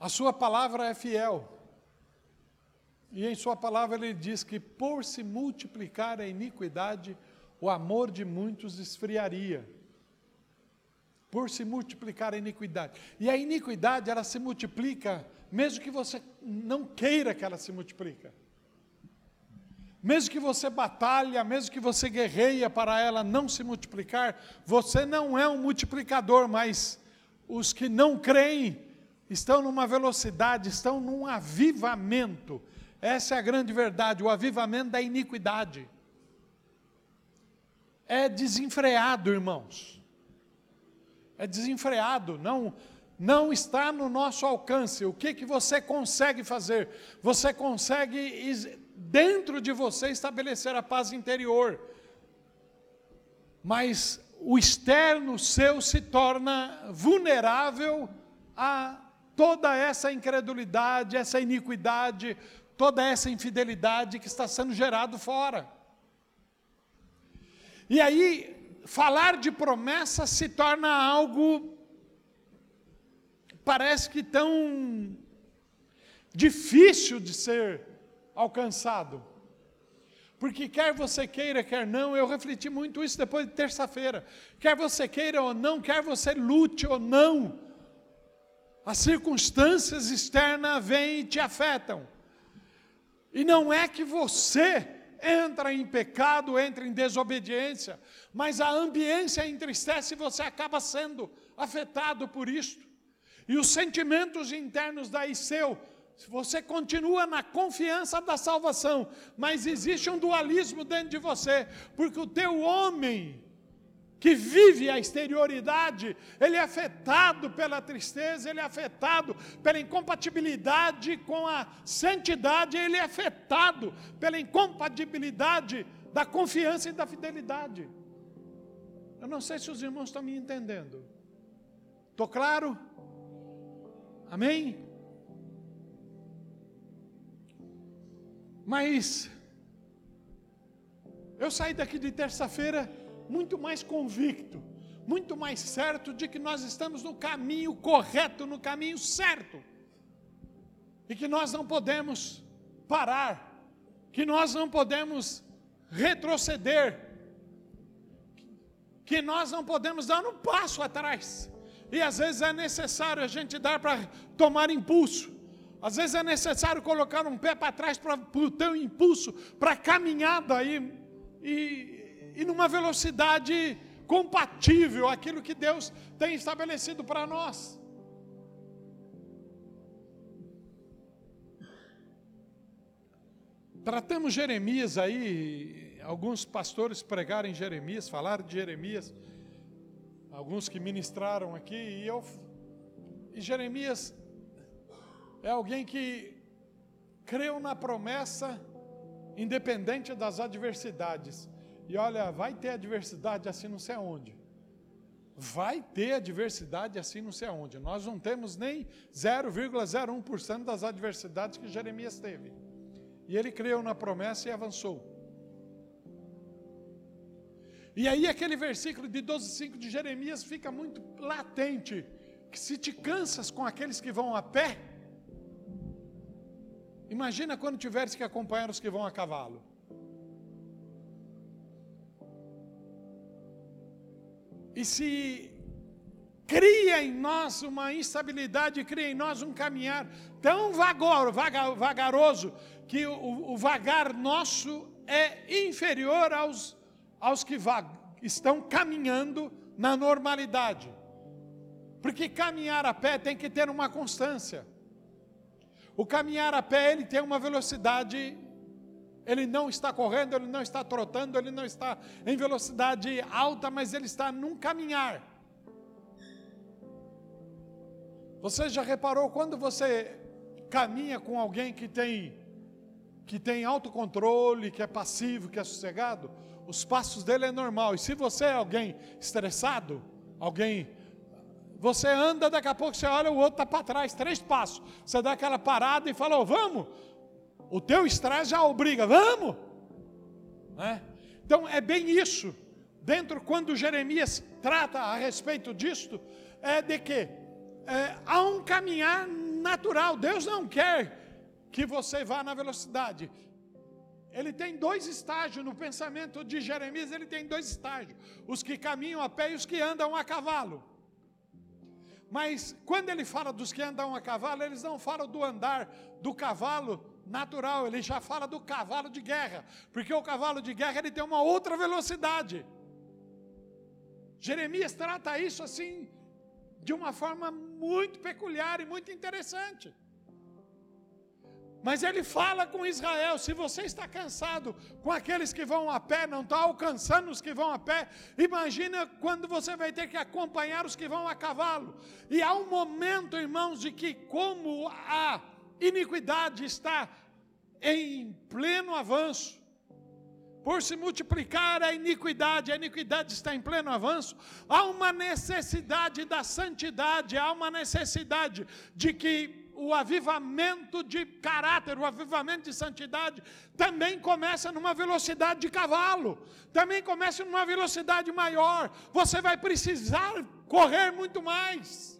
A sua palavra é fiel. E em sua palavra ele diz que por se multiplicar a iniquidade, o amor de muitos esfriaria. Por se multiplicar a iniquidade. E a iniquidade, ela se multiplica, mesmo que você não queira que ela se multiplique. Mesmo que você batalha, mesmo que você guerreia para ela não se multiplicar, você não é um multiplicador, mas os que não creem estão numa velocidade, estão num avivamento. Essa é a grande verdade, o avivamento da iniquidade. É desenfreado, irmãos. É desenfreado, não não está no nosso alcance. O que que você consegue fazer? Você consegue dentro de você estabelecer a paz interior. Mas o externo seu se torna vulnerável a toda essa incredulidade, essa iniquidade, toda essa infidelidade que está sendo gerado fora. E aí, falar de promessa se torna algo parece que tão difícil de ser alcançado. Porque quer você queira, quer não, eu refleti muito isso depois de terça-feira. Quer você queira ou não, quer você lute ou não, as circunstâncias externas vêm e te afetam. E não é que você entra em pecado, entra em desobediência, mas a ambiência entristece e você acaba sendo afetado por isto. E os sentimentos internos daí seu você continua na confiança da salvação, mas existe um dualismo dentro de você, porque o teu homem que vive a exterioridade, ele é afetado pela tristeza, ele é afetado pela incompatibilidade com a santidade, ele é afetado pela incompatibilidade da confiança e da fidelidade. Eu não sei se os irmãos estão me entendendo. Estou claro? Amém? Mas eu saí daqui de terça-feira muito mais convicto, muito mais certo de que nós estamos no caminho correto, no caminho certo. E que nós não podemos parar, que nós não podemos retroceder, que nós não podemos dar um passo atrás. E às vezes é necessário a gente dar para tomar impulso. Às vezes é necessário colocar um pé para trás para o teu impulso, para a caminhada aí, e, e numa velocidade compatível aquilo que Deus tem estabelecido para nós. Tratamos Jeremias aí, alguns pastores pregaram em Jeremias, falaram de Jeremias, alguns que ministraram aqui, e eu, e Jeremias é alguém que creu na promessa, independente das adversidades. E olha, vai ter adversidade assim não sei aonde. Vai ter adversidade assim não sei aonde. Nós não temos nem 0,01% das adversidades que Jeremias teve. E ele creu na promessa e avançou. E aí aquele versículo de 12,5 de Jeremias fica muito latente, que se te cansas com aqueles que vão a pé, Imagina quando tiveres que acompanhar os que vão a cavalo. E se cria em nós uma instabilidade, cria em nós um caminhar tão vagor, vaga, vagaroso, que o, o, vagar nosso é inferior aos, aos que estão caminhando na normalidade. Porque caminhar a pé tem que ter uma constância. O caminhar a pé, ele tem uma velocidade, ele não está correndo, ele não está trotando, ele não está em velocidade alta, mas ele está num caminhar. Você já reparou quando você caminha com alguém que tem que tem autocontrole, que é passivo, que é sossegado, os passos dele é normal. E se você é alguém estressado, alguém você anda, daqui a pouco você olha, o outro está para trás, três passos. Você dá aquela parada e fala, oh, vamos. O teu estresse já obriga, vamos. Né? Então é bem isso. Dentro, quando Jeremias trata a respeito disto, é de que é, há um caminhar natural. Deus não quer que você vá na velocidade. Ele tem dois estágios no pensamento de Jeremias, ele tem dois estágios: os que caminham a pé e os que andam a cavalo. Mas quando ele fala dos que andam a cavalo, eles não falam do andar do cavalo natural, ele já fala do cavalo de guerra, porque o cavalo de guerra ele tem uma outra velocidade. Jeremias trata isso assim de uma forma muito peculiar e muito interessante. Mas ele fala com Israel: se você está cansado com aqueles que vão a pé, não está alcançando os que vão a pé, imagina quando você vai ter que acompanhar os que vão a cavalo. E há um momento, irmãos, de que, como a iniquidade está em pleno avanço, por se multiplicar a iniquidade, a iniquidade está em pleno avanço, há uma necessidade da santidade, há uma necessidade de que o avivamento de caráter, o avivamento de santidade, também começa numa velocidade de cavalo, também começa numa velocidade maior. Você vai precisar correr muito mais.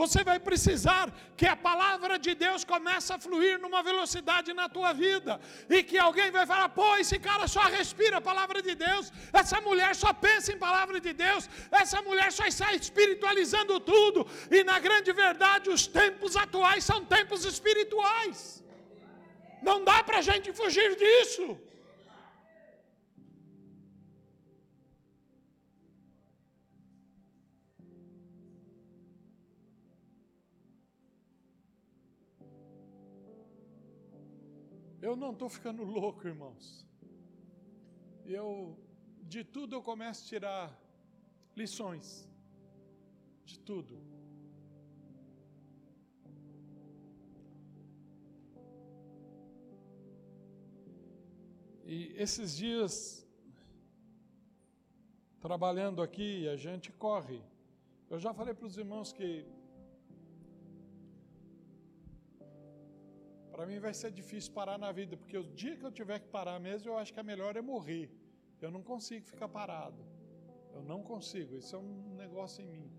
Você vai precisar que a palavra de Deus comece a fluir numa velocidade na tua vida. E que alguém vai falar: pô, esse cara só respira a palavra de Deus. Essa mulher só pensa em palavra de Deus. Essa mulher só está espiritualizando tudo. E na grande verdade, os tempos atuais são tempos espirituais. Não dá para a gente fugir disso. Eu não estou ficando louco, irmãos. Eu, de tudo eu começo a tirar lições. De tudo. E esses dias, trabalhando aqui, a gente corre. Eu já falei para os irmãos que Para mim vai ser difícil parar na vida, porque o dia que eu tiver que parar mesmo, eu acho que é melhor é morrer. Eu não consigo ficar parado. Eu não consigo. Isso é um negócio em mim.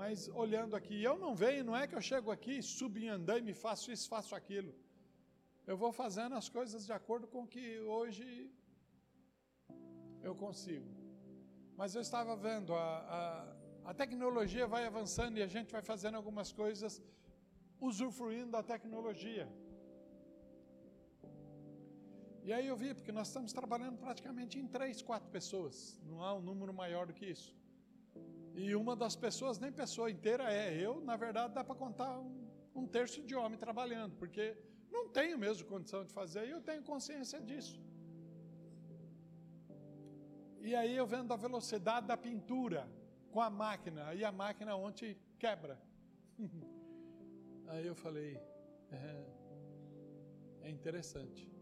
Mas olhando aqui, eu não venho, não é que eu chego aqui, subo em andaime e faço isso, faço aquilo. Eu vou fazendo as coisas de acordo com o que hoje eu consigo. Mas eu estava vendo, a, a, a tecnologia vai avançando e a gente vai fazendo algumas coisas usufruindo da tecnologia. E aí eu vi, porque nós estamos trabalhando praticamente em três, quatro pessoas, não há um número maior do que isso. E uma das pessoas, nem pessoa inteira é, eu, na verdade, dá para contar um, um, terço de homem trabalhando, porque não tenho mesmo condição de fazer, e eu tenho consciência disso. E aí eu vendo a velocidade da pintura com a máquina, e a máquina ontem quebra. aí eu falei, é, é interessante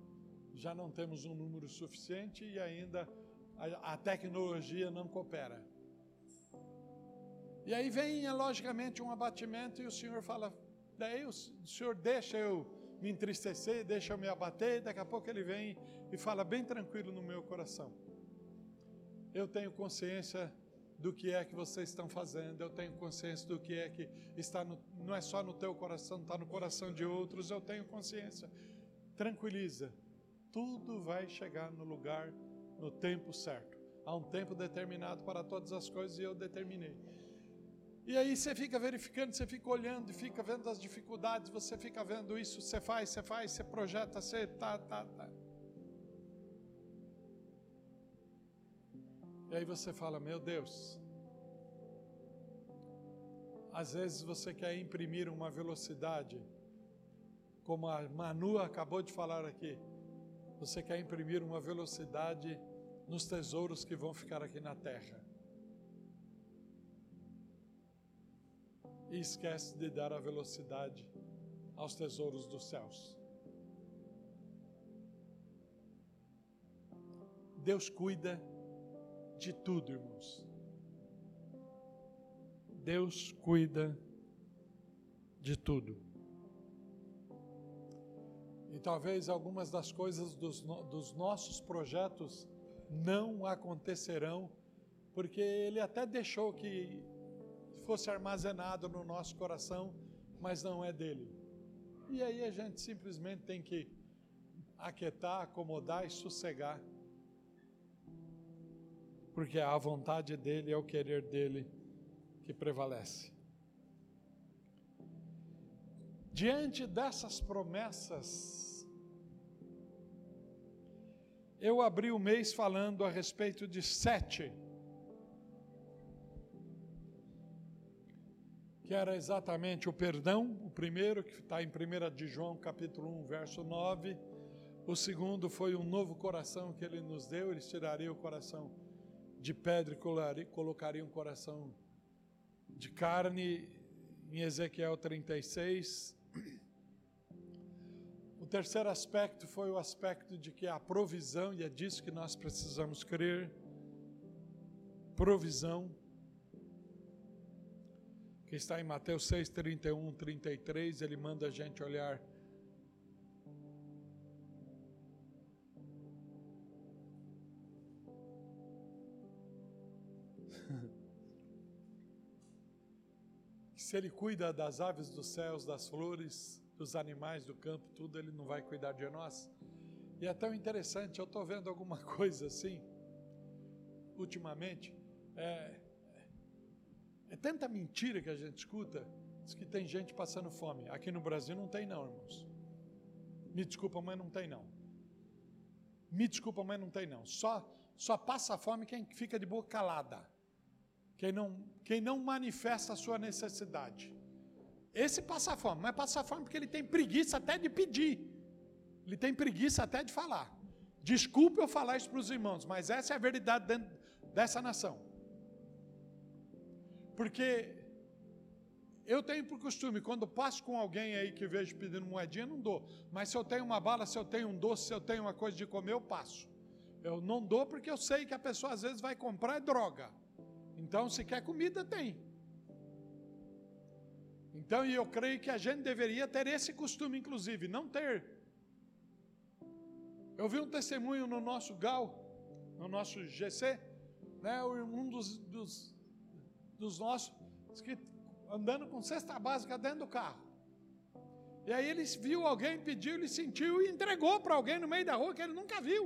já não temos um número suficiente e ainda a, a tecnologia não coopera. E aí vem, logicamente, um abatimento e o Senhor fala, daí o Senhor deixa eu me entristecer, deixa eu me abater, daqui a pouco ele vem e fala bem tranquilo no meu coração. Eu tenho consciência do que é que vocês estão fazendo, eu tenho consciência do que é que está no, não é só no teu coração, está no coração de outros, eu tenho consciência. Tranquiliza, tudo vai chegar no lugar no tempo certo. Há um tempo determinado para todas as coisas e eu determinei. E aí você fica verificando, você fica olhando e fica vendo as dificuldades, você fica vendo isso, você faz, você faz, você projeta, você tá, tá, tá. E aí você fala, meu Deus, às vezes você quer imprimir uma velocidade, como a Manu acabou de falar aqui. Você quer imprimir uma velocidade nos tesouros que vão ficar aqui na terra. E esquece de dar a velocidade aos tesouros dos céus. Deus cuida de tudo, irmãos. Deus cuida de tudo. E talvez algumas das coisas dos, dos nossos projetos não acontecerão, porque Ele até deixou que fosse armazenado no nosso coração, mas não é dele. E aí a gente simplesmente tem que aquietar, acomodar e sossegar. Porque a vontade dele é o querer dele que prevalece. Diante dessas promessas, eu abri o mês falando a respeito de sete, que era exatamente o perdão, o primeiro, que está em 1 de João, capítulo 1, verso 9. O segundo foi um novo coração que ele nos deu, ele tiraria o coração de pedra e colocaria um coração de carne, em Ezequiel 36. O terceiro aspecto foi o aspecto de que a provisão, e é disso que nós precisamos crer, provisão, que está em Mateus 6, 31, 33, ele manda a gente olhar se Ele cuida das aves dos céus, das flores, dos animais do campo, tudo, Ele não vai cuidar de nós? E é tão interessante, eu estou vendo alguma coisa assim, ultimamente, é, é tanta mentira que a gente escuta, diz que tem gente passando fome. Aqui no Brasil não tem não, irmãos. Me desculpa, mas não tem não. Me desculpa, mas não tem não. Só, só passa fome quem fica de boca calada quem não, quem não manifesta a sua necessidade. Esse passa fome, mas passa fome porque ele tem preguiça até de pedir. Ele tem preguiça até de falar. Desculpe eu falar isso para os irmãos, mas essa é a verdade dentro dessa nação. Porque eu tenho por costume, quando passo com alguém aí que vejo pedindo moedinha, não dou. Mas se eu tenho uma bala, se eu tenho um doce, se eu tenho uma coisa de comer, eu passo. Eu não dou porque eu sei que a pessoa às vezes vai comprar droga. Então, se quer comida, tem. Então, e eu creio que a gente deveria ter esse costume, inclusive, não ter. Eu vi um testemunho no nosso GAL, no nosso GC, né, um dos, dos, dos nossos, que andando com cesta básica dentro do carro. E aí ele viu alguém, pediu, ele sentiu e entregou para alguém no meio da rua que ele nunca viu.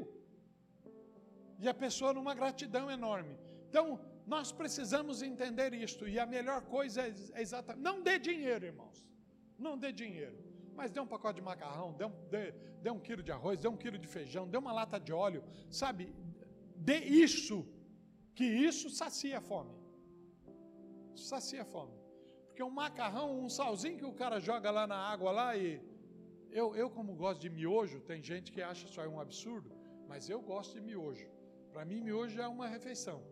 E a pessoa numa gratidão enorme. Então, nós precisamos entender isto, e a melhor coisa é, exatamente. Não dê dinheiro, irmãos. Não dê dinheiro. Mas dê um pacote de macarrão, dê um, dê, dê um quilo de arroz, dê um quilo de feijão, dê uma lata de óleo. Sabe? Dê isso, que isso sacia a fome. Sacia a fome. Porque um macarrão, um salzinho que o cara joga lá na água lá e. Eu, eu como gosto de miojo, tem gente que acha isso aí um absurdo, mas eu gosto de miojo. Para mim, miojo é uma refeição.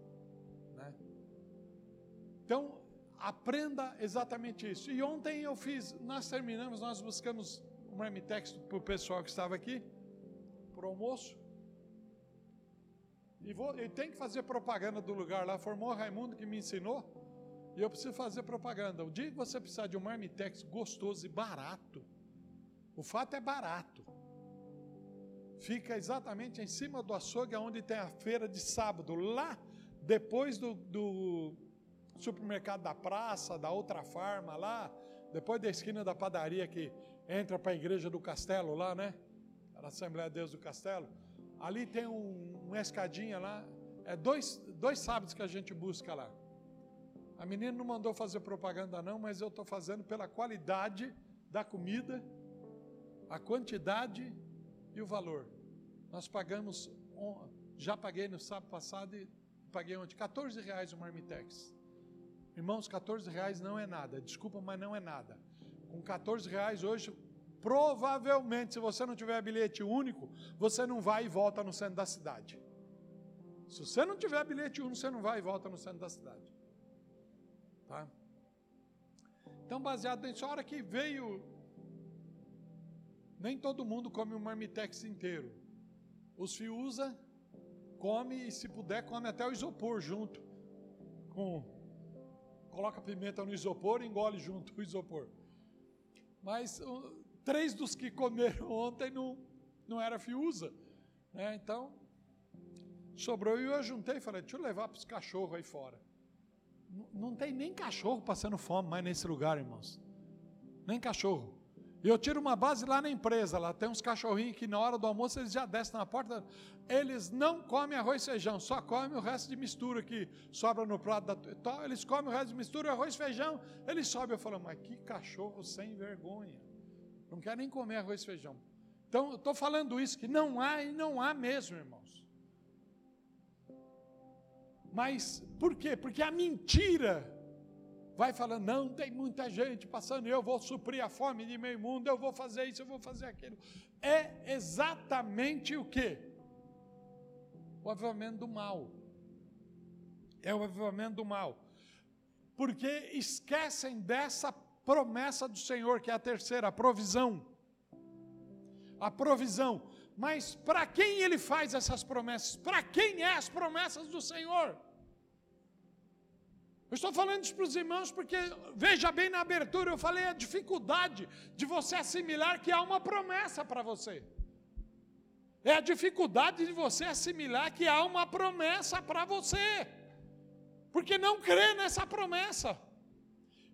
Então, aprenda exatamente isso. E ontem eu fiz, nós terminamos, nós buscamos um marmitex para o pessoal que estava aqui, para o almoço. E, vou, e tem que fazer propaganda do lugar lá. Formou o Raimundo que me ensinou. E eu preciso fazer propaganda. O dia que você precisar de um marmitex gostoso e barato, o fato é barato. Fica exatamente em cima do açougue, onde tem a feira de sábado. Lá depois do, do supermercado da praça, da outra farma lá, depois da esquina da padaria que entra para a igreja do castelo lá, né? A Assembleia de Deus do Castelo. Ali tem um, uma escadinha lá. É dois, dois sábados que a gente busca lá. A menina não mandou fazer propaganda não, mas eu estou fazendo pela qualidade da comida, a quantidade e o valor. Nós pagamos, já paguei no sábado passado e paguei ontem 14 reais o Marmitex. Irmãos, 14 reais não é nada. Desculpa, mas não é nada. Com 14 reais hoje, provavelmente, se você não tiver bilhete único, você não vai e volta no centro da cidade. Se você não tiver bilhete único, você não vai e volta no centro da cidade. Tá? Então, baseado nisso, a hora que veio, nem todo mundo come o marmitex inteiro. Os Fiuza come e se puder come até o isopor junto. Com coloca pimenta no isopor e engole junto o isopor. Mas uh, três dos que comeram ontem não, não era fiusa. Né? Então, sobrou e eu juntei e falei, deixa eu levar para os cachorros aí fora. Não tem nem cachorro passando fome mais nesse lugar, irmãos. Nem cachorro. E eu tiro uma base lá na empresa, lá tem uns cachorrinhos que na hora do almoço eles já descem na porta, eles não comem arroz e feijão, só comem o resto de mistura que sobra no prato da eles comem o resto de mistura, arroz e feijão, eles sobem, eu falo, mas que cachorro sem vergonha. Não quer nem comer arroz e feijão. Então, eu estou falando isso, que não há e não há mesmo, irmãos. Mas por quê? Porque a mentira vai falando, não, tem muita gente passando, eu vou suprir a fome de meio mundo, eu vou fazer isso, eu vou fazer aquilo. É exatamente o que? O avivamento do mal. É o avivamento do mal. Porque esquecem dessa promessa do Senhor, que é a terceira, a provisão. A provisão. Mas para quem ele faz essas promessas? Para quem é as promessas do Senhor? Eu estou falando isso para os irmãos porque, veja bem na abertura, eu falei a dificuldade de você assimilar que há uma promessa para você. É a dificuldade de você assimilar que há uma promessa para você, porque não crê nessa promessa.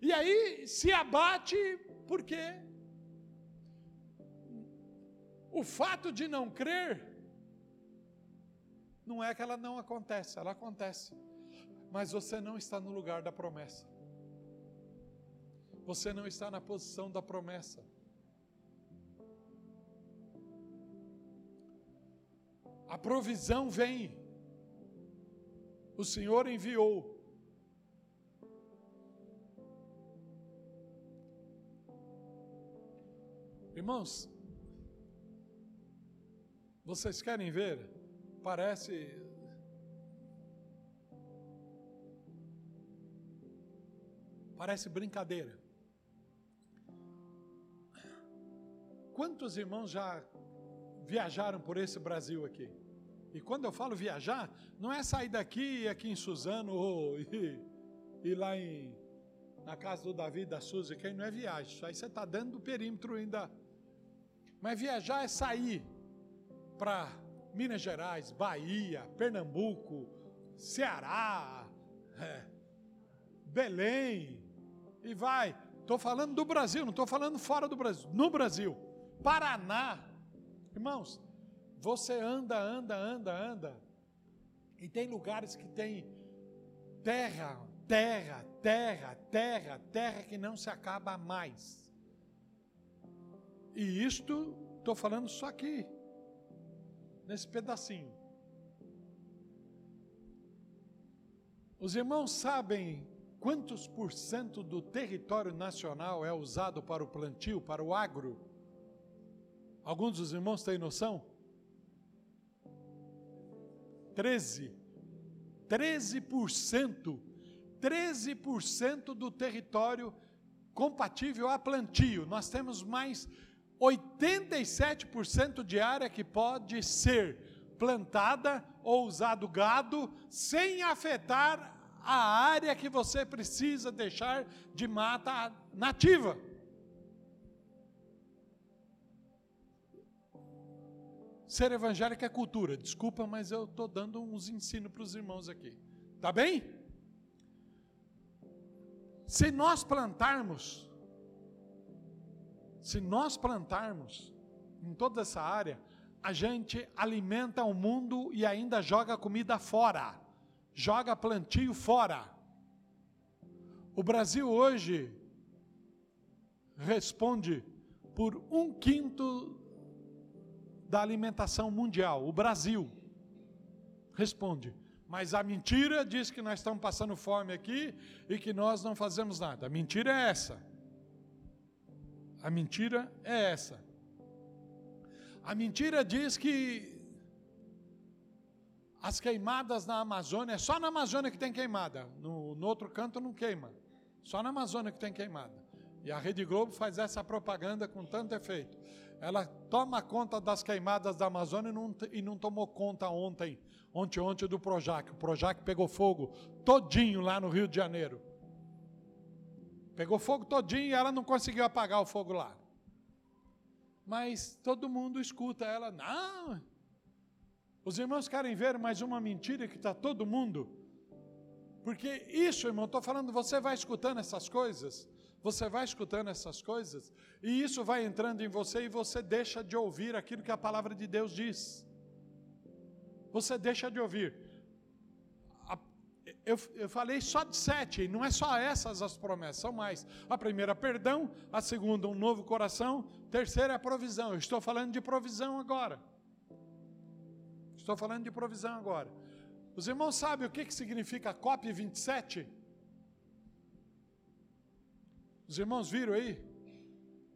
E aí se abate porque o fato de não crer não é que ela não acontece, ela acontece mas você não está no lugar da promessa. Você não está na posição da promessa. A provisão vem. O Senhor enviou. Irmãos, vocês querem ver? Parece Parece brincadeira. Quantos irmãos já viajaram por esse Brasil aqui? E quando eu falo viajar, não é sair daqui e aqui em Suzano ou ir lá em, na casa do Davi da Suzy, que aí não é viagem, isso aí você está dentro do perímetro ainda. Mas viajar é sair para Minas Gerais, Bahia, Pernambuco, Ceará, é, Belém, e vai. Estou falando do Brasil, não estou falando fora do Brasil. No Brasil. Paraná. Irmãos, você anda, anda, anda, anda. E tem lugares que tem terra, terra, terra, terra, terra que não se acaba mais. E isto, estou falando só aqui, nesse pedacinho. Os irmãos sabem Quantos por cento do território nacional é usado para o plantio, para o agro? Alguns dos irmãos têm noção? 13. 13%. 13% do território compatível a plantio. Nós temos mais 87% de área que pode ser plantada ou usado gado sem afetar a área que você precisa deixar de mata nativa. Ser evangélico é cultura. Desculpa, mas eu estou dando uns ensinos para os irmãos aqui. Tá bem? Se nós plantarmos, se nós plantarmos em toda essa área, a gente alimenta o mundo e ainda joga comida fora joga plantio fora. O Brasil hoje responde por um quinto da alimentação mundial. O Brasil responde. Mas a mentira diz que nós estamos passando fome aqui e que nós não fazemos nada. A mentira é essa. A mentira é essa. A mentira diz que as queimadas na Amazônia, é só na Amazônia que tem queimada, no, no outro canto não queima, só na Amazônia que tem queimada. E a Rede Globo faz essa propaganda com tanto efeito. Ela toma conta das queimadas da Amazônia e não, e não tomou conta ontem, ontem, ontem do Projac. O Projac pegou fogo todinho lá no Rio de Janeiro. Pegou fogo todinho e ela não conseguiu apagar o fogo lá. Mas todo mundo escuta ela, não, os irmãos querem ver mais uma mentira que está todo mundo? Porque isso, irmão, estou falando, você vai escutando essas coisas, Você vai escutando essas coisas e isso vai entrando em você e você deixa de ouvir aquilo que a palavra de Deus diz. Você deixa de ouvir. Eu, eu, falei só de sete, não é só essas as promessas, são mais. A primeira, perdão. A segunda, um novo coração. Terceira, a provisão. Eu estou falando de provisão agora. Estou falando de provisão agora. Os irmãos sabem o que, significa COP 27? Os irmãos viram aí?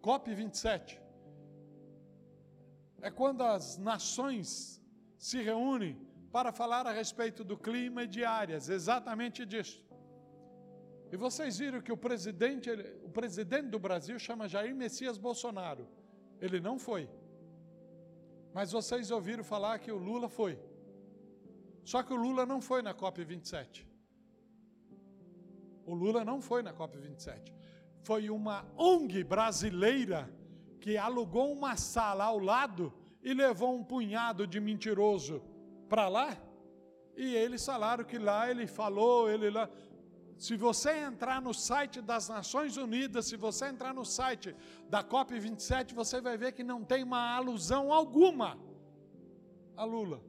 COP 27. É quando as nações se reúnem para falar a respeito do clima e de áreas, exatamente disso. E vocês viram que o presidente, o presidente do Brasil chama Jair Messias Bolsonaro. Ele não foi. Mas vocês ouviram falar que o Lula foi. Só que o Lula não foi na COP 27. O Lula não foi na COP 27 foi uma ONG brasileira que alugou uma sala ao lado e levou um punhado de mentiroso para lá. E eles falaram que lá ele falou, ele lá. Se você entrar no site das Nações Unidas, se você entrar no site da COP27, você vai ver que não tem uma alusão alguma a Lula.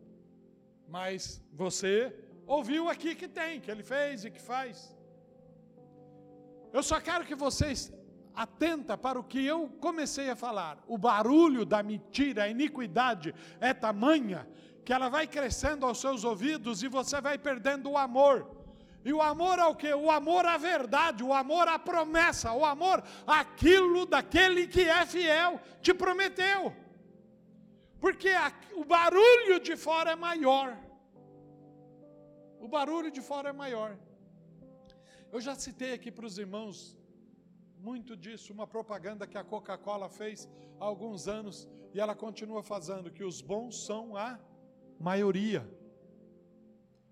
Mas você ouviu aqui que tem, que ele fez e que faz. Eu só quero que vocês atenta para o que eu comecei a falar. O barulho da mentira, a iniquidade é tamanha que ela vai crescendo aos seus ouvidos e você vai perdendo o amor. E o amor ao que? O amor à verdade, o amor à promessa, o amor àquilo daquele que é fiel, te prometeu. Porque a, o barulho de fora é maior. O barulho de fora é maior. Eu já citei aqui para os irmãos muito disso, uma propaganda que a Coca-Cola fez há alguns anos e ela continua fazendo que os bons são a maioria.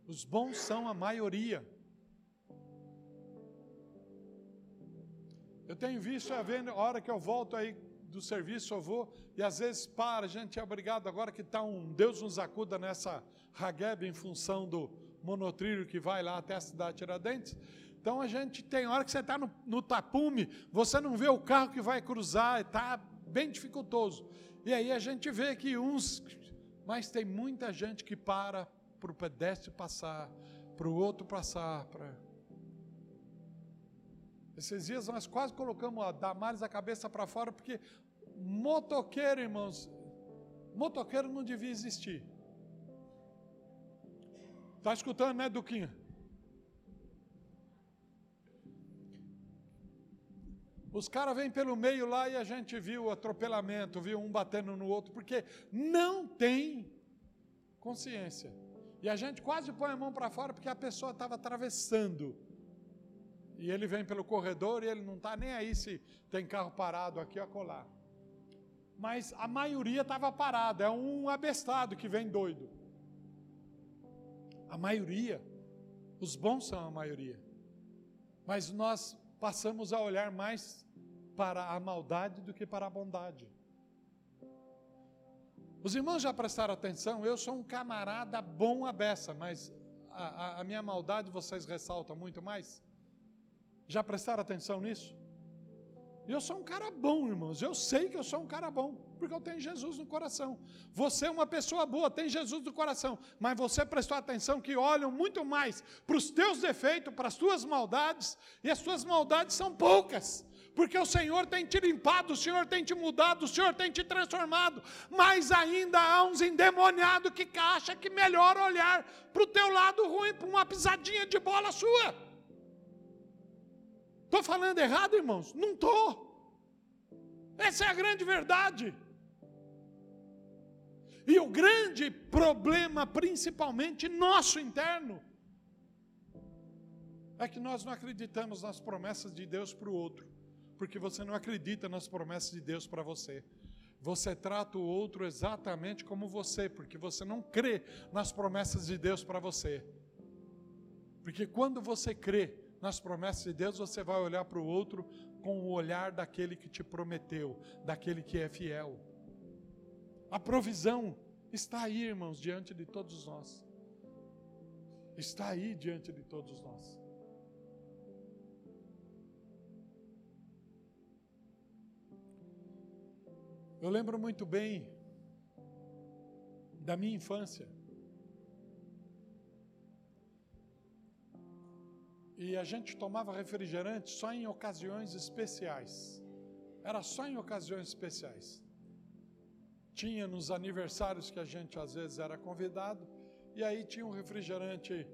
Os bons são a maioria. Eu tenho visto, a hora que eu volto aí do serviço, eu vou, e às vezes para, a gente é obrigado agora que está um Deus nos acuda nessa Hageb em função do monotrilho que vai lá até a cidade de Tiradentes. Então a gente tem hora que você está no, no tapume, você não vê o carro que vai cruzar, está bem dificultoso. E aí a gente vê que uns, mas tem muita gente que para para o pedestre passar, para o outro passar. Pra... Esses dias nós quase colocamos a Damares a cabeça para fora, porque motoqueiro, irmãos, motoqueiro não devia existir. Está escutando, né, Duquinha? Os caras vêm pelo meio lá e a gente viu atropelamento, viu um batendo no outro, porque não tem consciência. E a gente quase põe a mão para fora porque a pessoa estava atravessando. E ele vem pelo corredor e ele não está nem aí se tem carro parado aqui ou acolá. Mas a maioria estava parada, é um abestado que vem doido. A maioria, os bons são a maioria. Mas nós passamos a olhar mais para a maldade do que para a bondade. Os irmãos já prestaram atenção? Eu sou um camarada bom a beça, mas a, a, a minha maldade vocês ressaltam muito mais? Já prestaram atenção nisso? Eu sou um cara bom, irmãos. Eu sei que eu sou um cara bom, porque eu tenho Jesus no coração. Você é uma pessoa boa, tem Jesus no coração, mas você prestou atenção que olham muito mais para os teus defeitos, para as tuas maldades, e as tuas maldades são poucas, porque o Senhor tem te limpado, o Senhor tem te mudado, o Senhor tem te transformado, mas ainda há uns endemoniados que acham que melhor olhar para o teu lado ruim, para uma pisadinha de bola sua. Estou falando errado, irmãos? Não estou. Essa é a grande verdade. E o grande problema, principalmente nosso interno, é que nós não acreditamos nas promessas de Deus para o outro, porque você não acredita nas promessas de Deus para você. Você trata o outro exatamente como você, porque você não crê nas promessas de Deus para você. Porque quando você crê nas promessas de Deus, você vai olhar para o outro com o olhar daquele que te prometeu, daquele que é fiel. A provisão está aí, irmãos, diante de todos nós. Está aí diante de todos nós. Eu lembro muito bem da minha infância. E a gente tomava refrigerante só em ocasiões especiais. Era só em ocasiões especiais. Tinha nos aniversários que a gente às vezes era convidado, e aí tinha um refrigerante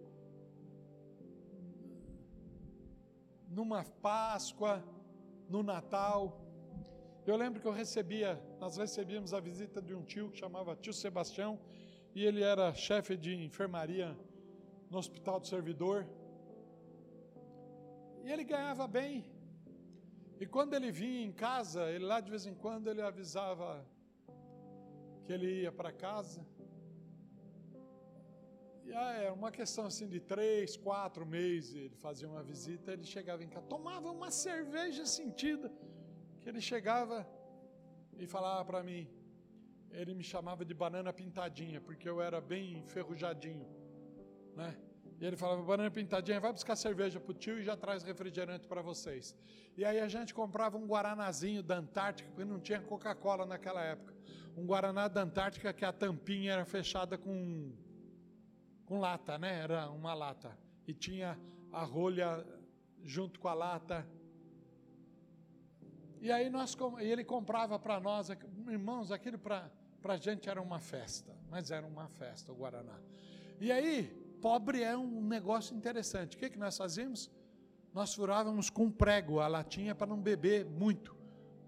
numa Páscoa, no Natal. Eu lembro que eu recebia, nós recebíamos a visita de um tio que chamava tio Sebastião, e ele era chefe de enfermaria no Hospital do Servidor. Ele ganhava bem. E quando ele vinha em casa, ele lá de vez em quando ele avisava que ele ia para casa. E ah, era uma questão assim de três, quatro meses, ele fazia uma visita, ele chegava em casa, tomava uma cerveja sentida, que ele chegava e falava para mim, ele me chamava de banana pintadinha, porque eu era bem enferrujadinho, né? E ele falava, banana pintadinha, vai buscar cerveja pro tio e já traz refrigerante para vocês. E aí a gente comprava um guaranazinho da Antártica, porque não tinha Coca-Cola naquela época. Um guaraná da Antártica que a tampinha era fechada com, com lata, né? Era uma lata. E tinha a rolha junto com a lata. E aí nós, e ele comprava para nós, irmãos, aquilo para a gente era uma festa, mas era uma festa o Guaraná. E aí Pobre é um negócio interessante. O que, que nós fazíamos? Nós furávamos com prego a latinha para não beber muito,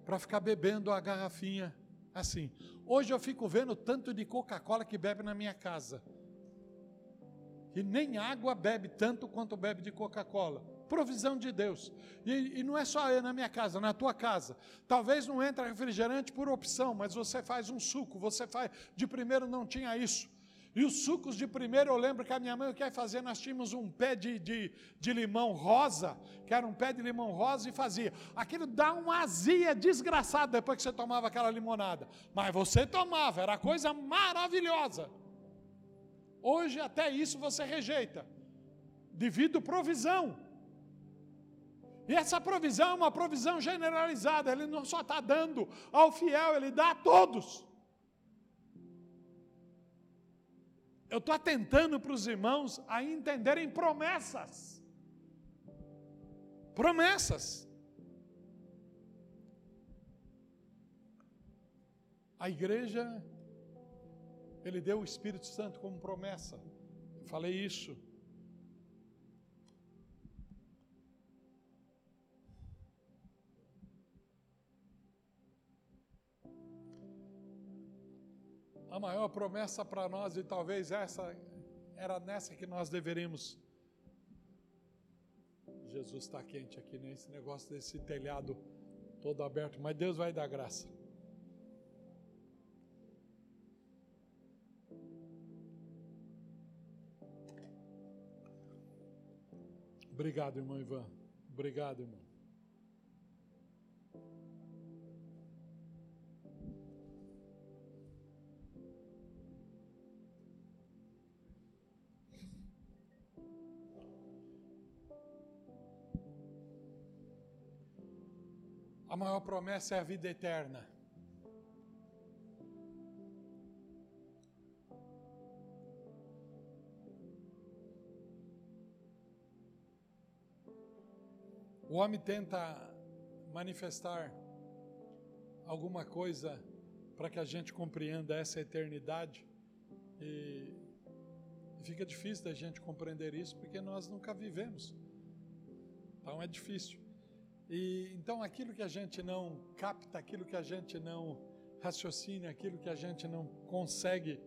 para ficar bebendo a garrafinha assim. Hoje eu fico vendo tanto de Coca-Cola que bebe na minha casa. E nem água bebe tanto quanto bebe de Coca-Cola. Provisão de Deus. E, e, não é só na minha casa, na tua casa. Talvez não entre refrigerante por opção, mas você faz um suco, você faz. De primeiro não tinha isso. E os sucos de primeiro, eu lembro que a minha mãe quer fazer, nós tínhamos um pé de, de, de, limão rosa, que era um pé de limão rosa, e fazia. Aquilo dá uma azia desgraçada depois que você tomava aquela limonada. Mas você tomava, era coisa maravilhosa. Hoje até isso você rejeita, devido provisão. E essa provisão é uma provisão generalizada, ele não só está dando ao fiel, ele dá a todos. Eu estou atentando para os irmãos a entenderem promessas. Promessas. A igreja, ele deu o Espírito Santo como promessa. Eu falei isso. A maior promessa para nós, e talvez essa era nessa que nós deveríamos. Jesus está quente aqui, né? Esse negócio desse telhado todo aberto, mas Deus vai dar graça. Obrigado, irmão Ivan. Obrigado, irmão. A maior promessa é a vida eterna. O homem tenta manifestar alguma coisa para que a gente compreenda essa eternidade e fica difícil da gente compreender isso porque nós nunca vivemos. Então é difícil. E então aquilo que a gente não capta, aquilo que a gente não raciocina, aquilo que a gente não consegue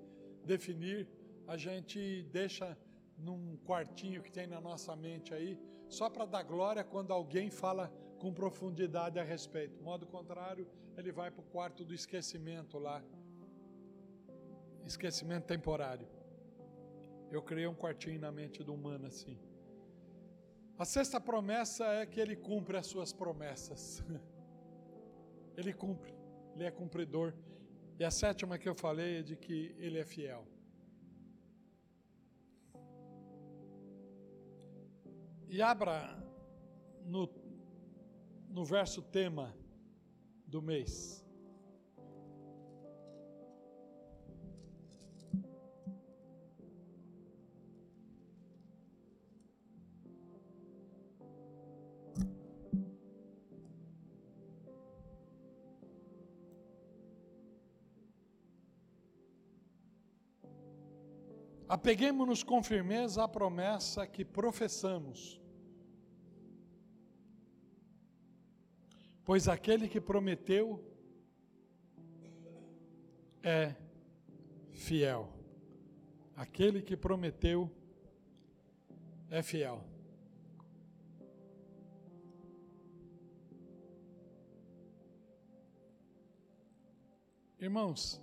definir, a gente deixa num quartinho que tem na nossa mente aí, só para dar glória quando alguém fala com profundidade a respeito. Modo contrário, ele vai para o quarto do esquecimento lá. Esquecimento temporário. Eu criei um quartinho na mente do humano assim. A sexta promessa é que ele cumpre as suas promessas. Ele cumpre, ele é cumpridor. E a sétima que eu falei é de que ele é fiel. E abra no, no verso tema do mês. Apeguemos-nos com firmeza à promessa que professamos. Pois aquele que prometeu é fiel. Aquele que prometeu é fiel. Irmãos,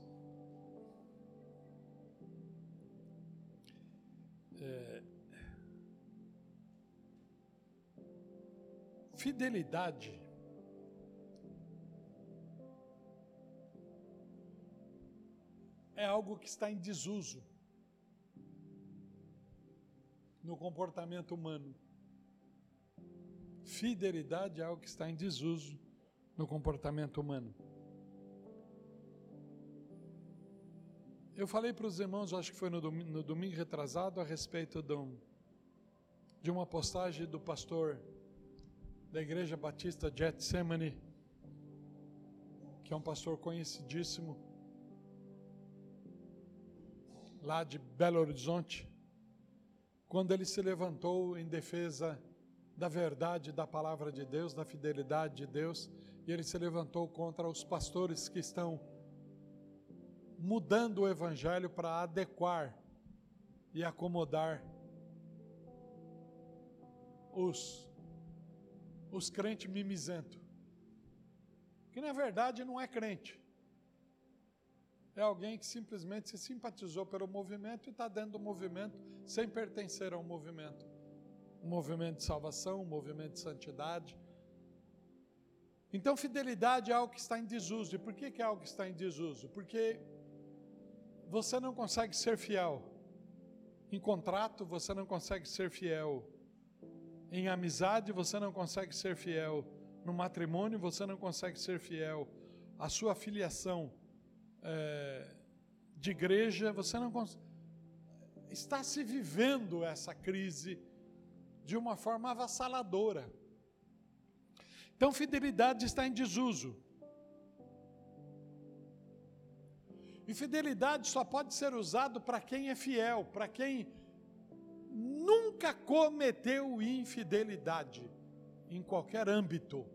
é, fidelidade é algo que está em desuso no comportamento humano. Fidelidade é algo que está em desuso no comportamento humano. Eu falei para os irmãos, acho que foi no domingo, no domingo retrasado, a respeito de, um, de uma postagem do pastor da Igreja Batista Getsemane, que é um pastor conhecidíssimo, lá de Belo Horizonte, quando ele se levantou em defesa da verdade da palavra de Deus, da fidelidade de Deus, e ele se levantou contra os pastores que estão mudando o evangelho para adequar e acomodar os os crentes mimizento. Que na verdade não é crente. É alguém que simplesmente se simpatizou pelo movimento e está dentro do movimento sem pertencer ao movimento. Um movimento de salvação, um movimento de santidade. Então, fidelidade é algo que está em desuso. E por que, que é algo que está em desuso? Porque você não consegue ser fiel. Em contrato, você não consegue ser fiel. Em amizade, você não consegue ser fiel. No matrimônio, você não consegue ser fiel. A sua filiação é, de igreja, você não consegue. Está se vivendo essa crise de uma forma avassaladora. Então, fidelidade está em desuso. E fidelidade só pode ser usado para quem é fiel, para quem nunca cometeu infidelidade em qualquer âmbito.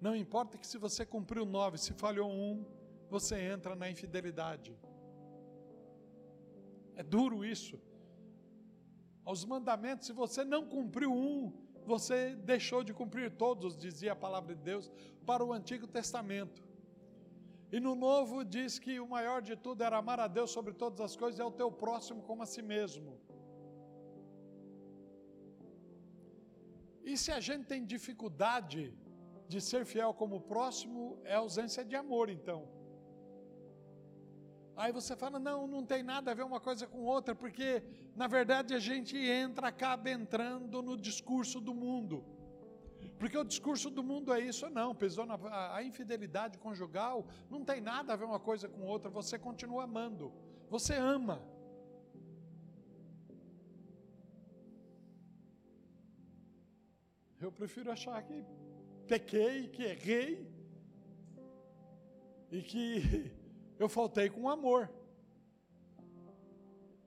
Não importa que se você cumpriu nove, se falhou um, você entra na infidelidade. É duro isso. Aos mandamentos, se você não cumpriu um, você deixou de cumprir todos, dizia a palavra de Deus, para o Antigo Testamento. E no novo diz que o maior de tudo era amar a Deus sobre todas as coisas e ao teu próximo como a si mesmo. E se a gente tem dificuldade de ser fiel como próximo, é ausência de amor, então. Aí você fala, não, não tem nada a ver uma coisa com outra, porque na verdade a gente entra, acaba entrando no discurso do mundo. Porque o discurso do mundo é isso, não. Pesou na, a, a infidelidade conjugal não tem nada a ver uma coisa com outra. Você continua amando. Você ama. Eu prefiro achar que pequei, que errei e que eu faltei com amor.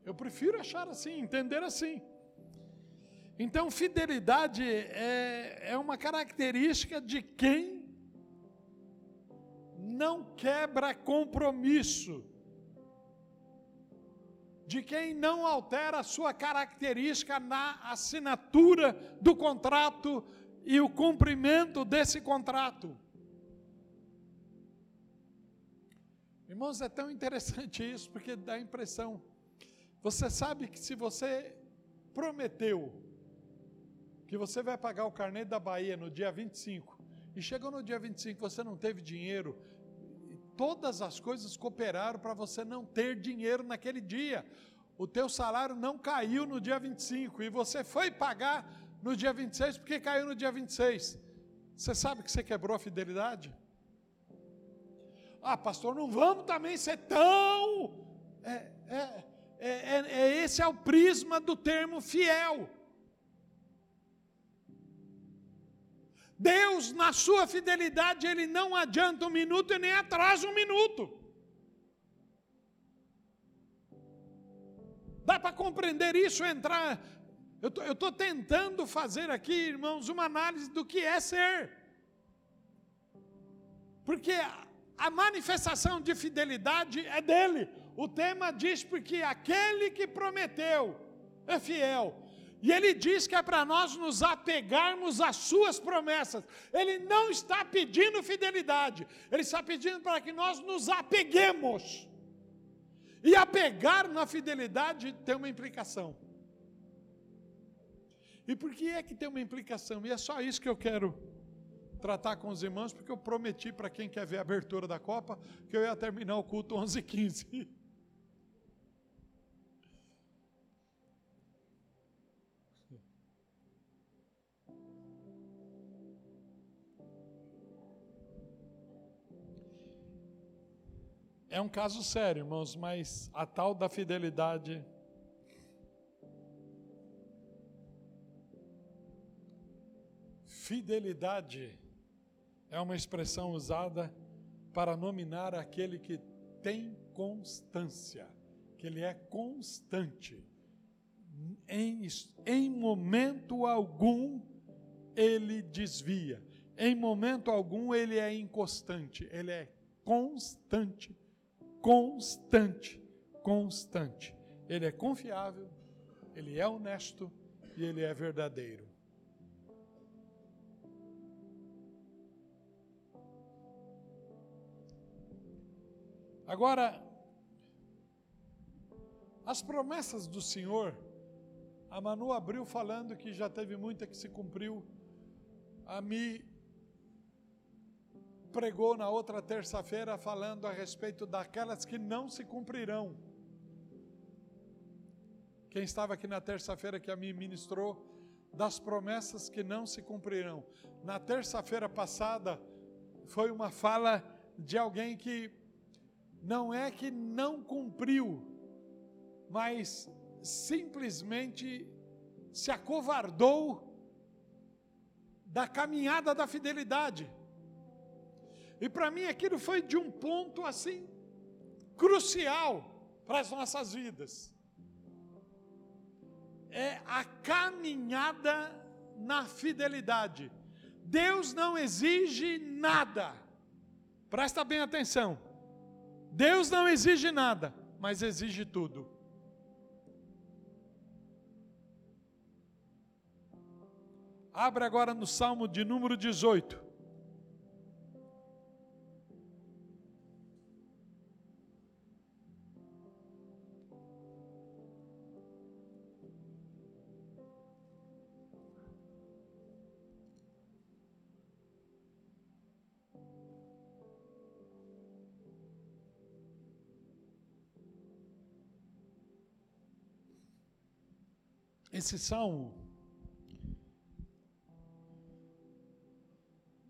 Eu prefiro achar assim, entender assim. Então, fidelidade é, é uma característica de quem não quebra compromisso, de quem não altera a sua característica na assinatura do contrato e o cumprimento desse contrato. Irmãos, é tão interessante isso, porque dá a impressão. Você sabe que se você prometeu que você vai pagar o carnê da Bahia no dia 25, e chegou no dia 25 você não teve dinheiro, todas as coisas cooperaram para você não ter dinheiro naquele dia. O teu salário não caiu no dia 25 e você foi pagar no dia 26 porque caiu no dia 26. Você sabe que você quebrou a fidelidade? Ah, pastor, não vamos também ser tão. É, é, é, é, esse é o prisma do termo fiel. Deus, na sua fidelidade, Ele não adianta um minuto e nem atrasa um minuto. dá para compreender isso, entrar. Eu estou tentando fazer aqui, irmãos, uma análise do que é ser. Porque a, manifestação de fidelidade é dele. O tema diz porque aquele que prometeu é fiel. E ele diz que é para nós nos apegarmos às suas promessas. Ele não está pedindo fidelidade, ele está pedindo para que nós nos apeguemos. E apegar na fidelidade tem uma implicação. E por que é que tem uma implicação? E é só isso que eu quero tratar com os irmãos, porque eu prometi para quem quer ver a abertura da Copa que eu ia terminar o culto 11h15. É um caso sério, irmãos, mas a tal da fidelidade. Fidelidade é uma expressão usada para nominar aquele que tem constância, que ele é constante. Em, em momento algum ele desvia, em momento algum ele é inconstante, ele é constante constante, constante. Ele é confiável, ele é honesto e ele é verdadeiro. Agora, as promessas do Senhor, a Manu abriu falando que já teve muita que se cumpriu. A Mi pregou na outra terça-feira falando a respeito daquelas que não se cumprirão. Quem estava aqui na terça-feira que a mim ministrou, das promessas que não se cumprirão. Na terça-feira passada, foi uma fala de alguém que não é que não cumpriu, mas simplesmente se acovardou da caminhada da fidelidade. E para mim aquilo foi de um ponto assim crucial para as nossas vidas. É a caminhada na fidelidade. Deus não exige nada. Presta bem atenção. Deus não exige nada, mas exige tudo. Abra agora no Salmo de número 18. Esse salmo,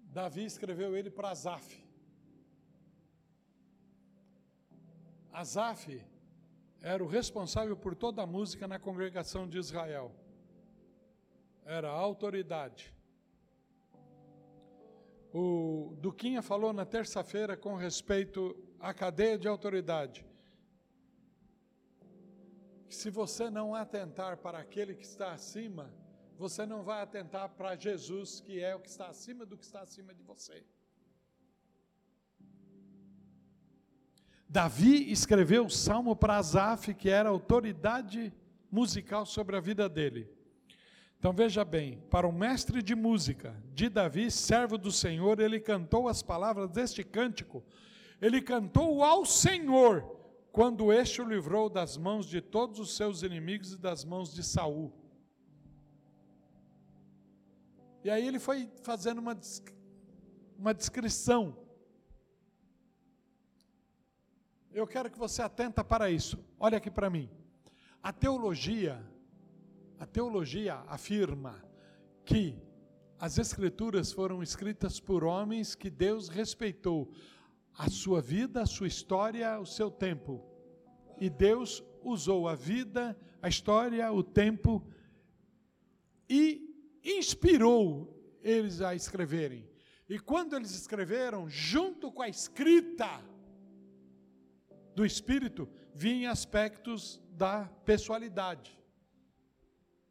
Davi escreveu ele para Asaf. Asaf era o responsável por toda a música na congregação de Israel. Era a autoridade. O Duquinha falou na terça-feira com respeito à cadeia de autoridade se você não atentar para aquele que está acima, você não vai atentar para Jesus, que é o que está acima do que está acima de você. Davi escreveu o salmo para Asaf, que era autoridade musical sobre a vida dele. Então veja bem, para o mestre de música de Davi, servo do Senhor, ele cantou as palavras deste cântico. Ele cantou ao Senhor quando este o livrou das mãos de todos os seus inimigos e das mãos de Saul. E aí ele foi fazendo uma, uma descrição. Eu quero que você atenta para isso. Olha aqui para mim. A teologia, a teologia afirma que as escrituras foram escritas por homens que Deus respeitou a sua vida, a sua história, o seu tempo. E Deus usou a vida, a história, o tempo e inspirou eles a escreverem. E quando eles escreveram, junto com a escrita do Espírito, vinham aspectos da pessoalidade.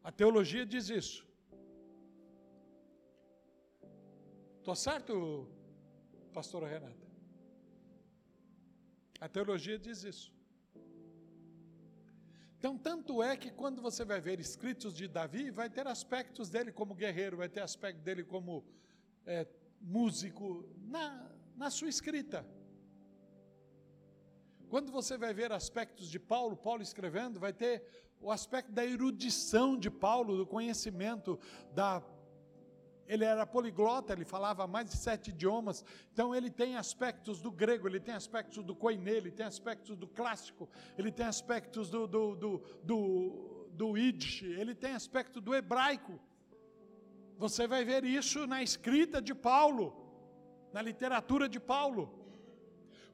A teologia diz isso. Estou certo, pastora Renata? A teologia diz isso. Então, tanto é que quando você vai ver escritos de Davi, vai ter aspectos dele como guerreiro, vai ter aspecto dele como é, músico, na, na sua escrita. Quando você vai ver aspectos de Paulo, Paulo escrevendo, vai ter o aspecto da erudição de Paulo, do conhecimento, da ele era poliglota, ele falava mais de sete idiomas, então ele tem aspectos do grego, ele tem aspectos do koiné, ele tem aspectos do clássico, ele tem aspectos do, do, do, do, do Yiddish, ele tem aspecto do hebraico. Você vai ver isso na escrita de Paulo, na literatura de Paulo.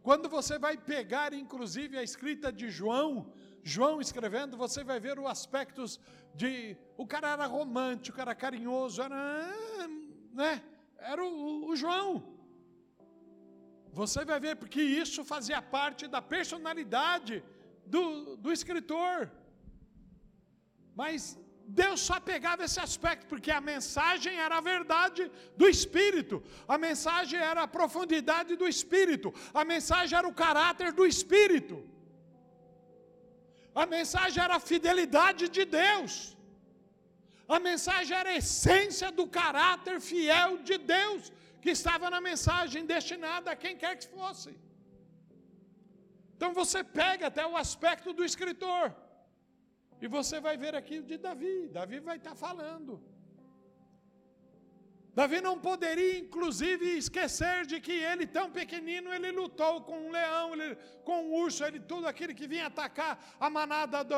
Quando você vai pegar, inclusive, a escrita de João, João escrevendo, você vai ver os aspectos de. O cara era romântico, era carinhoso, era. Né? Era o, o João. Você vai ver, porque isso fazia parte da personalidade do, do escritor. Mas Deus só pegava esse aspecto, porque a mensagem era a verdade do Espírito, a mensagem era a profundidade do Espírito, a mensagem era o caráter do Espírito. A mensagem era a fidelidade de Deus. A mensagem era a essência do caráter fiel de Deus que estava na mensagem destinada a quem quer que fosse. Então você pega até o aspecto do escritor. E você vai ver aqui de Davi. Davi vai estar falando. Davi não poderia, inclusive, esquecer de que ele, tão pequenino, ele lutou com um leão, ele, com um urso, ele, tudo aquele que vinha atacar a manada do,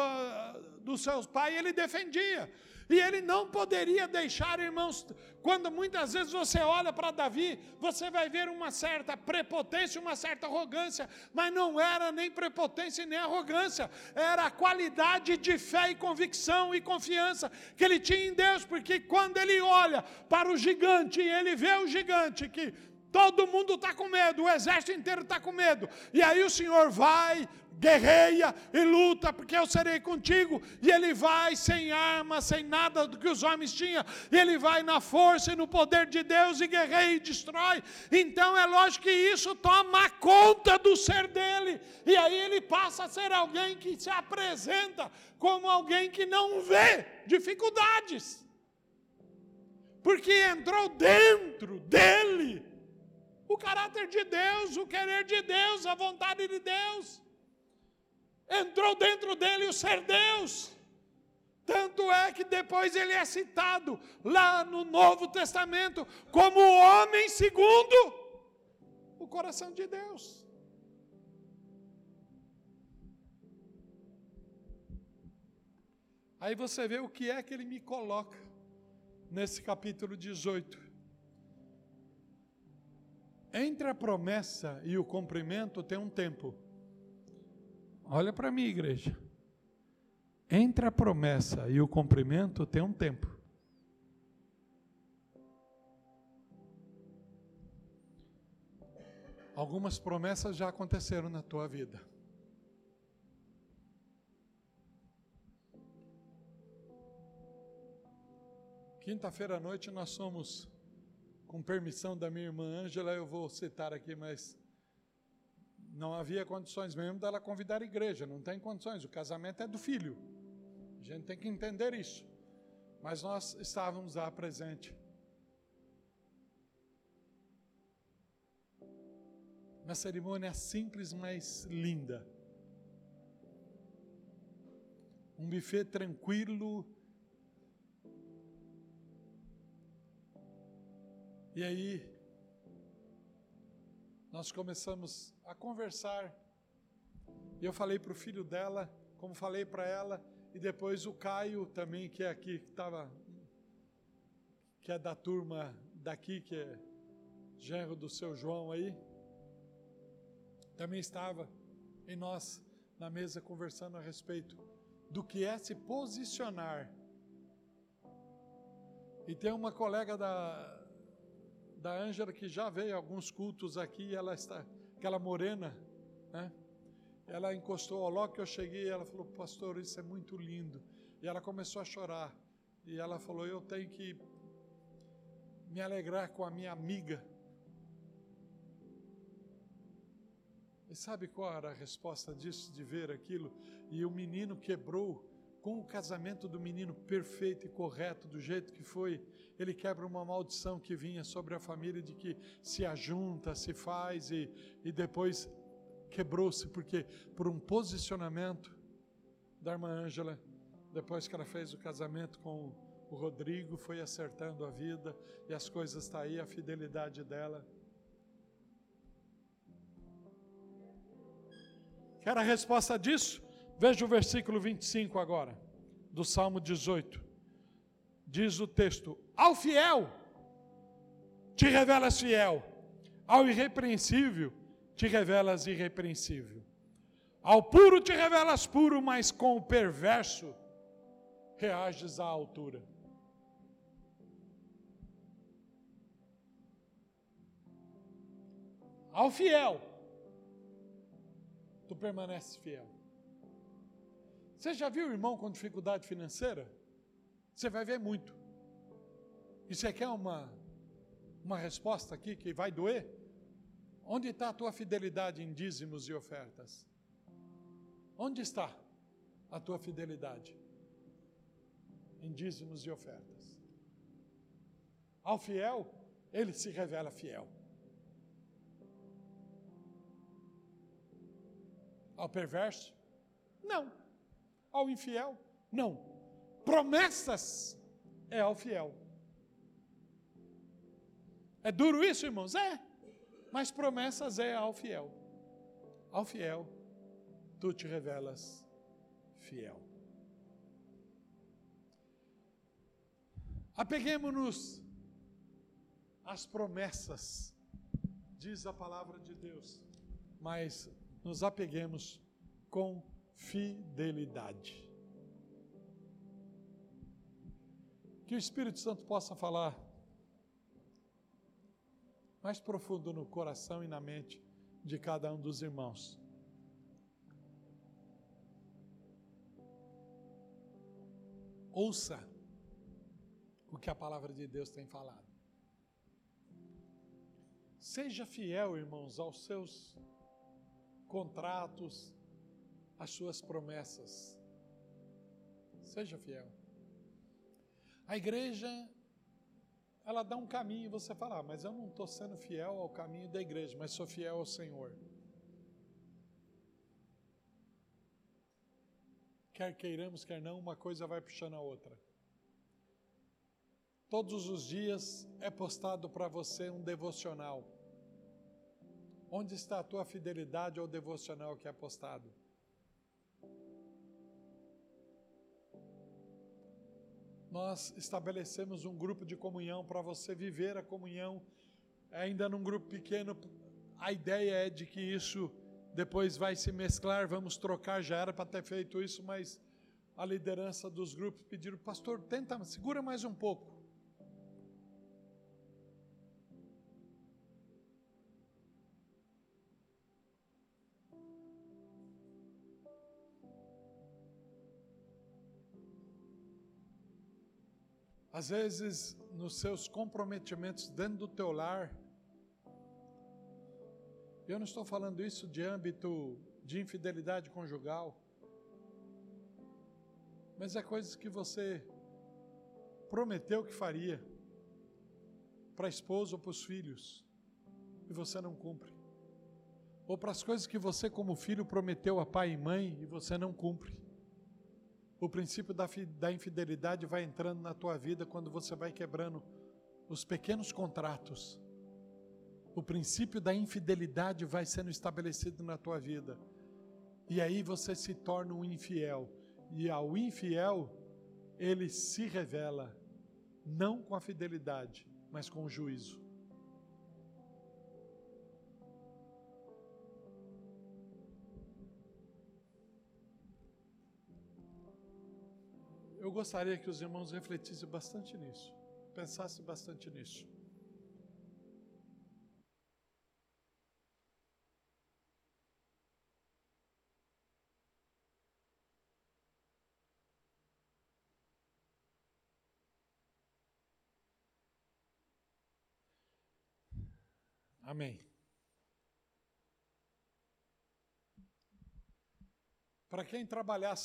dos seus pais, ele defendia. E ele não poderia deixar, irmãos, quando muitas vezes você olha para Davi, você vai ver uma certa prepotência, uma certa arrogância, mas não era nem prepotência nem arrogância, era a qualidade de fé e convicção e confiança que ele tinha em Deus, porque quando ele olha para o gigante ele vê o gigante que Todo mundo está com medo, o exército inteiro está com medo. E aí o Senhor vai, guerreia e luta, porque eu serei contigo. E ele vai sem arma, sem nada do que os homens tinham. E ele vai na força e no poder de Deus e guerreia e destrói. Então é lógico que isso toma conta do ser dele. E aí ele passa a ser alguém que se apresenta como alguém que não vê dificuldades. Porque entrou dentro dele o caráter de Deus, o querer de Deus, a vontade de Deus. Entrou dentro dele o ser Deus. Tanto é que depois ele é citado lá no Novo Testamento como o homem segundo o coração de Deus. Aí você vê o que é que ele me coloca nesse capítulo 18. Entre a promessa e o cumprimento tem um tempo. Olha para mim, igreja. Entre a promessa e o cumprimento tem um tempo. Algumas promessas já aconteceram na tua vida. Quinta-feira à noite nós somos com permissão da minha irmã Ângela, eu vou citar aqui, mas não havia condições mesmo dela convidar a igreja, não tem condições, o casamento é do filho. A gente tem que entender isso. Mas nós estávamos lá presente. Uma cerimônia simples, mas linda. Um buffet tranquilo, E aí, nós começamos a conversar. E eu falei para o filho dela, como falei para ela, e depois o Caio também, que é aqui, que estava, que é da turma daqui, que é genro do seu João aí, também estava, e nós na mesa conversando a respeito do que é se posicionar. E tem uma colega da, da Ângela, que já veio a alguns cultos aqui, ela está, aquela morena, né? ela encostou logo que eu cheguei, ela falou, pastor, isso é muito lindo. E ela começou a chorar. E ela falou, eu tenho que me alegrar com a minha amiga. E sabe qual era a resposta disso, de ver aquilo? E o menino quebrou com o casamento do menino perfeito e correto, do jeito que foi, ele quebra uma maldição que vinha sobre a família de que se ajunta, se faz e, e depois quebrou-se, porque por um posicionamento da irmã Ângela, depois que ela fez o casamento com o Rodrigo, foi acertando a vida e as coisas estão tá aí, a fidelidade dela. Quer a resposta disso? Veja o versículo 25 agora, do Salmo 18. Diz o texto: Ao fiel te revelas fiel, ao irrepreensível te revelas irrepreensível. Ao puro te revelas puro, mas com o perverso reages à altura. Ao fiel, tu permaneces fiel. Você já viu irmão com dificuldade financeira? Você vai ver muito. E você quer uma, uma resposta aqui que vai doer? Onde está a tua fidelidade em dízimos e ofertas? Onde está a tua fidelidade em dízimos e ofertas? Ao fiel, ele se revela fiel. Ao perverso, não. Ao infiel, não. Promessas é ao fiel. É duro isso, irmãos? É. Mas promessas é ao fiel. Ao fiel, tu te revelas fiel. Apeguemos-nos às promessas, diz a palavra de Deus, mas nos apeguemos com fidelidade. Que o Espírito Santo possa falar mais profundo no coração e na mente de cada um dos irmãos. Ouça o que a palavra de Deus tem falado. Seja fiel, irmãos, aos seus contratos, as suas promessas. Seja fiel. A igreja, ela dá um caminho e você fala, ah, mas eu não estou sendo fiel ao caminho da igreja, mas sou fiel ao Senhor. Quer queiramos, quer não, uma coisa vai puxando a outra. Todos os dias é postado para você um devocional. Onde está a tua fidelidade ao devocional que é postado? Nós estabelecemos um grupo de comunhão para você viver a comunhão ainda num grupo pequeno. A ideia é de que isso depois vai se mesclar, vamos trocar, já era para ter feito isso, mas a liderança dos grupos pediram, pastor, tenta, segura mais um pouco. Às vezes, nos seus comprometimentos dentro do teu lar, eu não estou falando isso de âmbito de infidelidade conjugal, mas é coisas que você prometeu que faria para a esposa ou para os filhos e você não cumpre. Ou para as coisas que você, como filho, prometeu a pai e mãe e você não cumpre. O princípio da, da infidelidade vai entrando na tua vida quando você vai quebrando os pequenos contratos. O princípio da infidelidade vai sendo estabelecido na tua vida. E aí você se torna um infiel. E ao infiel, ele se revela não com a fidelidade, mas com o juízo. Eu gostaria que os irmãos refletissem bastante nisso, pensassem bastante nisso. Amém. Para quem trabalhasse